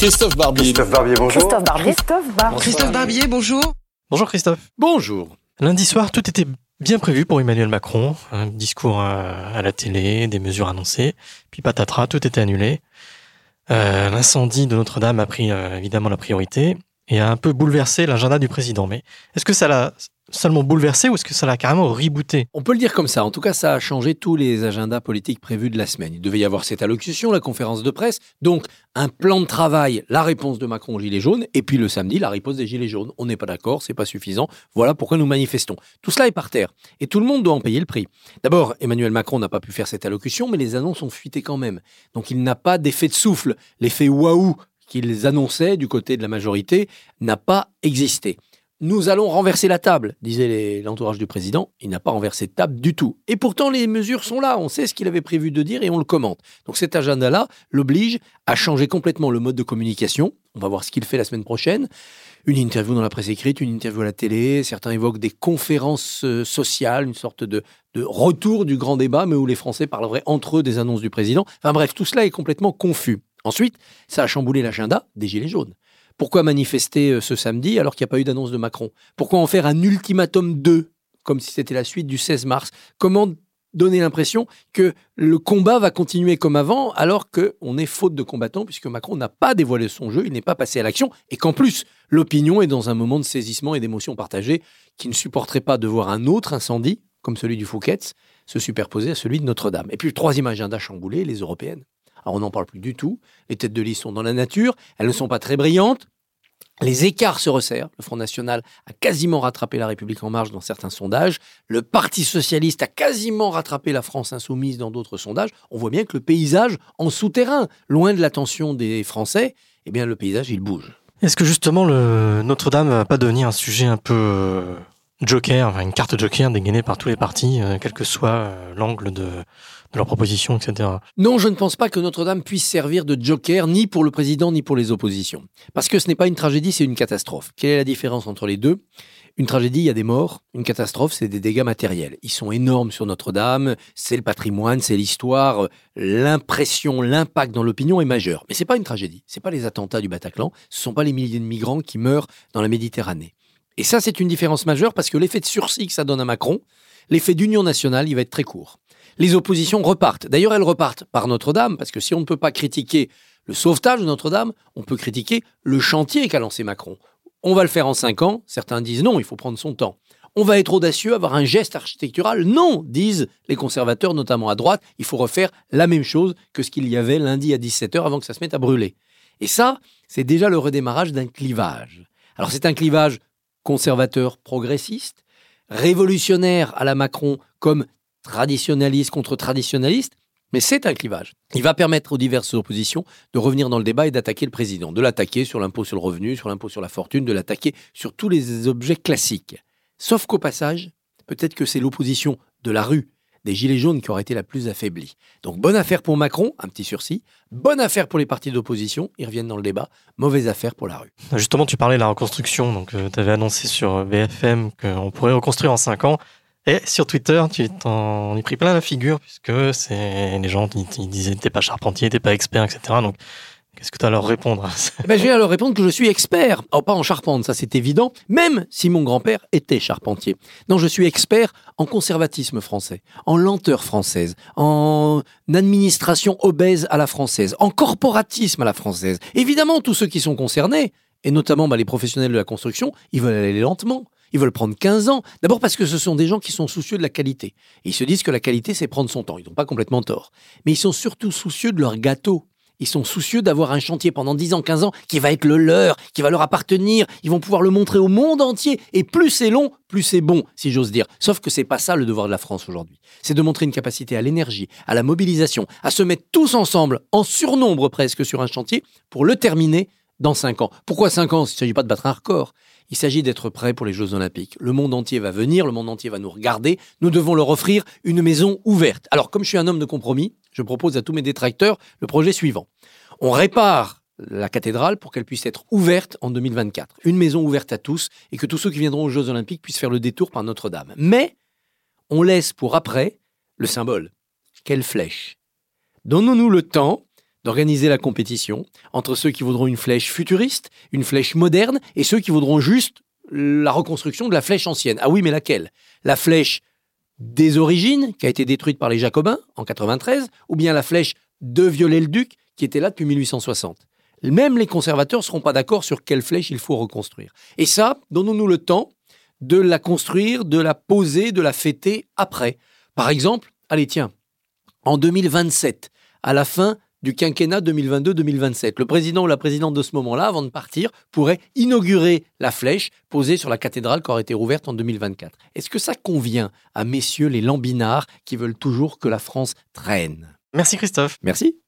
Christophe Barbier. Christophe Barbier, bonjour. Christophe Barbier. Christophe Barbier. Christophe Barbier, bonjour. Bonjour Christophe. Bonjour. Lundi soir, tout était bien prévu pour Emmanuel Macron. Un discours à, la télé, des mesures annoncées. Puis patatras, tout était annulé. Euh, L'incendie de Notre-Dame a pris euh, évidemment la priorité et a un peu bouleversé l'agenda du président. Mais est-ce que ça l'a seulement bouleversé ou est-ce que ça l'a carrément rebooté? On peut le dire comme ça. En tout cas, ça a changé tous les agendas politiques prévus de la semaine. Il devait y avoir cette allocution, la conférence de presse, donc un plan de travail, la réponse de Macron aux Gilets jaunes, et puis le samedi, la réponse des Gilets jaunes. On n'est pas d'accord, c'est pas suffisant. Voilà pourquoi nous manifestons. Tout cela est par terre. Et tout le monde doit en payer le prix. D'abord, Emmanuel Macron n'a pas pu faire cette allocution, mais les annonces ont fuité quand même. Donc il n'a pas d'effet de souffle. L'effet waouh qu'ils annonçaient du côté de la majorité n'a pas existé. Nous allons renverser la table, disait l'entourage du président. Il n'a pas renversé de table du tout. Et pourtant, les mesures sont là. On sait ce qu'il avait prévu de dire et on le commente. Donc cet agenda-là l'oblige à changer complètement le mode de communication. On va voir ce qu'il fait la semaine prochaine. Une interview dans la presse écrite, une interview à la télé. Certains évoquent des conférences euh, sociales, une sorte de, de retour du grand débat, mais où les Français parleraient entre eux des annonces du président. Enfin bref, tout cela est complètement confus. Ensuite, ça a chamboulé l'agenda des Gilets jaunes. Pourquoi manifester euh, ce samedi alors qu'il n'y a pas eu d'annonce de Macron? Pourquoi en faire un ultimatum 2, comme si c'était la suite du 16 mars? Comment donner l'impression que le combat va continuer comme avant alors qu'on est faute de combattants puisque Macron n'a pas dévoilé son jeu, il n'est pas passé à l'action et qu'en plus l'opinion est dans un moment de saisissement et d'émotion partagée qui ne supporterait pas de voir un autre incendie comme celui du Fouquet's se superposer à celui de Notre-Dame. Et puis le troisième agenda chamboulé, les européennes. Alors on n'en parle plus du tout. Les têtes de liste sont dans la nature. Elles ne sont pas très brillantes. Les écarts se resserrent. Le Front National a quasiment rattrapé la République en marche dans certains sondages. Le Parti Socialiste a quasiment rattrapé la France Insoumise dans d'autres sondages. On voit bien que le paysage en souterrain, loin de l'attention des Français, eh bien le paysage il bouge. Est-ce que justement Notre-Dame va pas devenir un sujet un peu joker, une carte joker dégainée par tous les partis, euh, quel que soit euh, l'angle de, de leurs propositions, etc. Non, je ne pense pas que Notre-Dame puisse servir de joker ni pour le président ni pour les oppositions. Parce que ce n'est pas une tragédie, c'est une catastrophe. Quelle est la différence entre les deux? Une tragédie, il y a des morts. Une catastrophe, c'est des dégâts matériels. Ils sont énormes sur Notre-Dame. C'est le patrimoine, c'est l'histoire. L'impression, l'impact dans l'opinion est majeur. Mais c'est pas une tragédie. C'est pas les attentats du Bataclan. Ce sont pas les milliers de migrants qui meurent dans la Méditerranée. Et ça, c'est une différence majeure parce que l'effet de sursis que ça donne à Macron, l'effet d'union nationale, il va être très court les oppositions repartent. D'ailleurs, elles repartent par Notre-Dame, parce que si on ne peut pas critiquer le sauvetage de Notre-Dame, on peut critiquer le chantier qu'a lancé Macron. On va le faire en cinq ans. Certains disent non, il faut prendre son temps. On va être audacieux, avoir un geste architectural. Non, disent les conservateurs, notamment à droite. Il faut refaire la même chose que ce qu'il y avait lundi à 17h avant que ça se mette à brûler. Et ça, c'est déjà le redémarrage d'un clivage. Alors c'est un clivage conservateur progressiste, révolutionnaire à la Macron comme traditionnaliste contre traditionnaliste, mais c'est un clivage. Il va permettre aux diverses oppositions de revenir dans le débat et d'attaquer le président, de l'attaquer sur l'impôt sur le revenu, sur l'impôt sur la fortune, de l'attaquer sur tous les objets classiques. Sauf qu'au passage, peut-être que c'est l'opposition de la rue, des Gilets jaunes qui aurait été la plus affaiblie. Donc bonne affaire pour Macron, un petit sursis. Bonne affaire pour les partis d'opposition, ils reviennent dans le débat. Mauvaise affaire pour la rue. Justement, tu parlais de la reconstruction. Donc, euh, tu avais annoncé sur BFM qu'on pourrait reconstruire en 5 ans. Et sur Twitter, tu t'en es pris plein la figure, puisque c'est les gens qui disaient t'es pas charpentier, t'es pas expert, etc. Donc, qu'est-ce que tu as à leur répondre eh ben, Je vais à leur répondre que je suis expert. Oh, pas en charpente, ça c'est évident, même si mon grand-père était charpentier. Non, je suis expert en conservatisme français, en lenteur française, en administration obèse à la française, en corporatisme à la française. Évidemment, tous ceux qui sont concernés, et notamment bah, les professionnels de la construction, ils veulent aller lentement. Ils veulent prendre 15 ans. D'abord parce que ce sont des gens qui sont soucieux de la qualité. Ils se disent que la qualité, c'est prendre son temps. Ils n'ont pas complètement tort. Mais ils sont surtout soucieux de leur gâteau. Ils sont soucieux d'avoir un chantier pendant 10 ans, 15 ans qui va être le leur, qui va leur appartenir. Ils vont pouvoir le montrer au monde entier. Et plus c'est long, plus c'est bon, si j'ose dire. Sauf que c'est pas ça le devoir de la France aujourd'hui. C'est de montrer une capacité à l'énergie, à la mobilisation, à se mettre tous ensemble, en surnombre presque, sur un chantier pour le terminer dans 5 ans. Pourquoi 5 ans? Il ne s'agit pas de battre un record. Il s'agit d'être prêt pour les Jeux Olympiques. Le monde entier va venir, le monde entier va nous regarder. Nous devons leur offrir une maison ouverte. Alors, comme je suis un homme de compromis, je propose à tous mes détracteurs le projet suivant. On répare la cathédrale pour qu'elle puisse être ouverte en 2024. Une maison ouverte à tous et que tous ceux qui viendront aux Jeux Olympiques puissent faire le détour par Notre-Dame. Mais on laisse pour après le symbole. Quelle flèche Donnons-nous le temps d'organiser la compétition entre ceux qui voudront une flèche futuriste, une flèche moderne, et ceux qui voudront juste la reconstruction de la flèche ancienne. Ah oui, mais laquelle? La flèche des origines, qui a été détruite par les Jacobins en 93, ou bien la flèche de Viollet-le-Duc, qui était là depuis 1860 Même les conservateurs ne seront pas d'accord sur quelle flèche il faut reconstruire. Et ça, donnons-nous le temps de la construire, de la poser, de la fêter après. Par exemple, allez tiens, en 2027, à la fin du quinquennat 2022-2027. Le président ou la présidente de ce moment-là, avant de partir, pourrait inaugurer la flèche posée sur la cathédrale qui aurait été rouverte en 2024. Est-ce que ça convient à messieurs les lambinards qui veulent toujours que la France traîne? Merci Christophe. Merci.